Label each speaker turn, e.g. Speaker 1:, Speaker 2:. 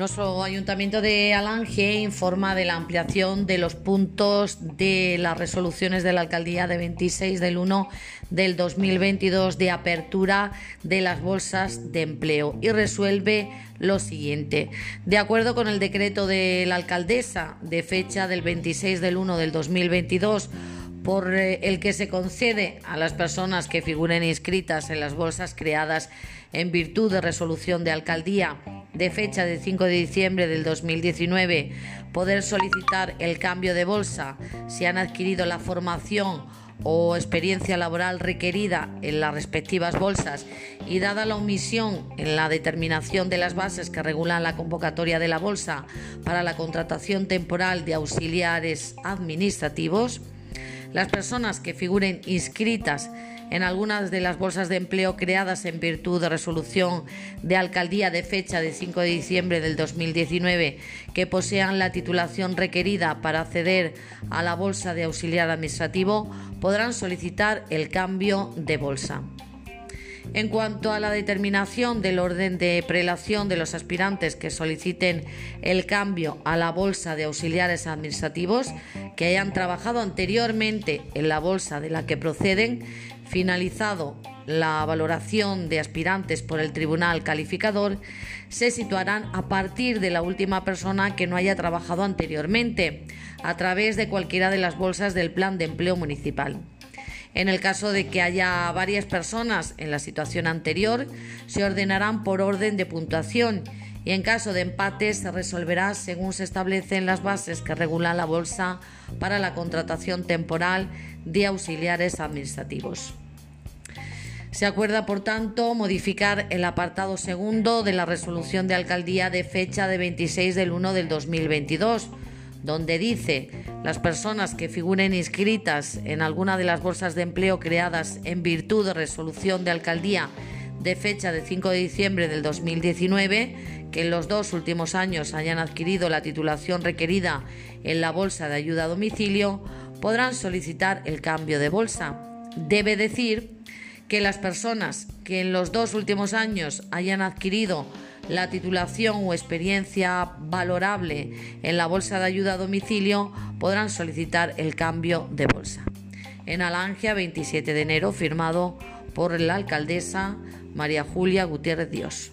Speaker 1: Nuestro Ayuntamiento de Alange informa de la ampliación de los puntos de las resoluciones de la Alcaldía de 26 del 1 del 2022 de apertura de las bolsas de empleo y resuelve lo siguiente. De acuerdo con el decreto de la alcaldesa de fecha del 26 del 1 del 2022, por eh, el que se concede a las personas que figuren inscritas en las bolsas creadas en virtud de resolución de alcaldía de fecha de 5 de diciembre del 2019 poder solicitar el cambio de bolsa si han adquirido la formación o experiencia laboral requerida en las respectivas bolsas y dada la omisión en la determinación de las bases que regulan la convocatoria de la bolsa para la contratación temporal de auxiliares administrativos, las personas que figuren inscritas en algunas de las bolsas de empleo creadas en virtud de resolución de alcaldía de fecha de 5 de diciembre del 2019 que posean la titulación requerida para acceder a la bolsa de auxiliar administrativo podrán solicitar el cambio de bolsa. En cuanto a la determinación del orden de prelación de los aspirantes que soliciten el cambio a la bolsa de auxiliares administrativos, que hayan trabajado anteriormente en la bolsa de la que proceden, finalizado la valoración de aspirantes por el tribunal calificador, se situarán a partir de la última persona que no haya trabajado anteriormente, a través de cualquiera de las bolsas del plan de empleo municipal. En el caso de que haya varias personas en la situación anterior, se ordenarán por orden de puntuación y en caso de empate se resolverá según se establecen las bases que regulan la bolsa para la contratación temporal de auxiliares administrativos. Se acuerda, por tanto, modificar el apartado segundo de la resolución de alcaldía de fecha de 26 del 1 del 2022 donde dice las personas que figuren inscritas en alguna de las bolsas de empleo creadas en virtud de resolución de alcaldía de fecha de 5 de diciembre del 2019, que en los dos últimos años hayan adquirido la titulación requerida en la bolsa de ayuda a domicilio, podrán solicitar el cambio de bolsa. Debe decir que las personas que en los dos últimos años hayan adquirido la titulación o experiencia valorable en la bolsa de ayuda a domicilio podrán solicitar el cambio de bolsa. En Alangia, 27 de enero, firmado por la alcaldesa María Julia Gutiérrez Dios.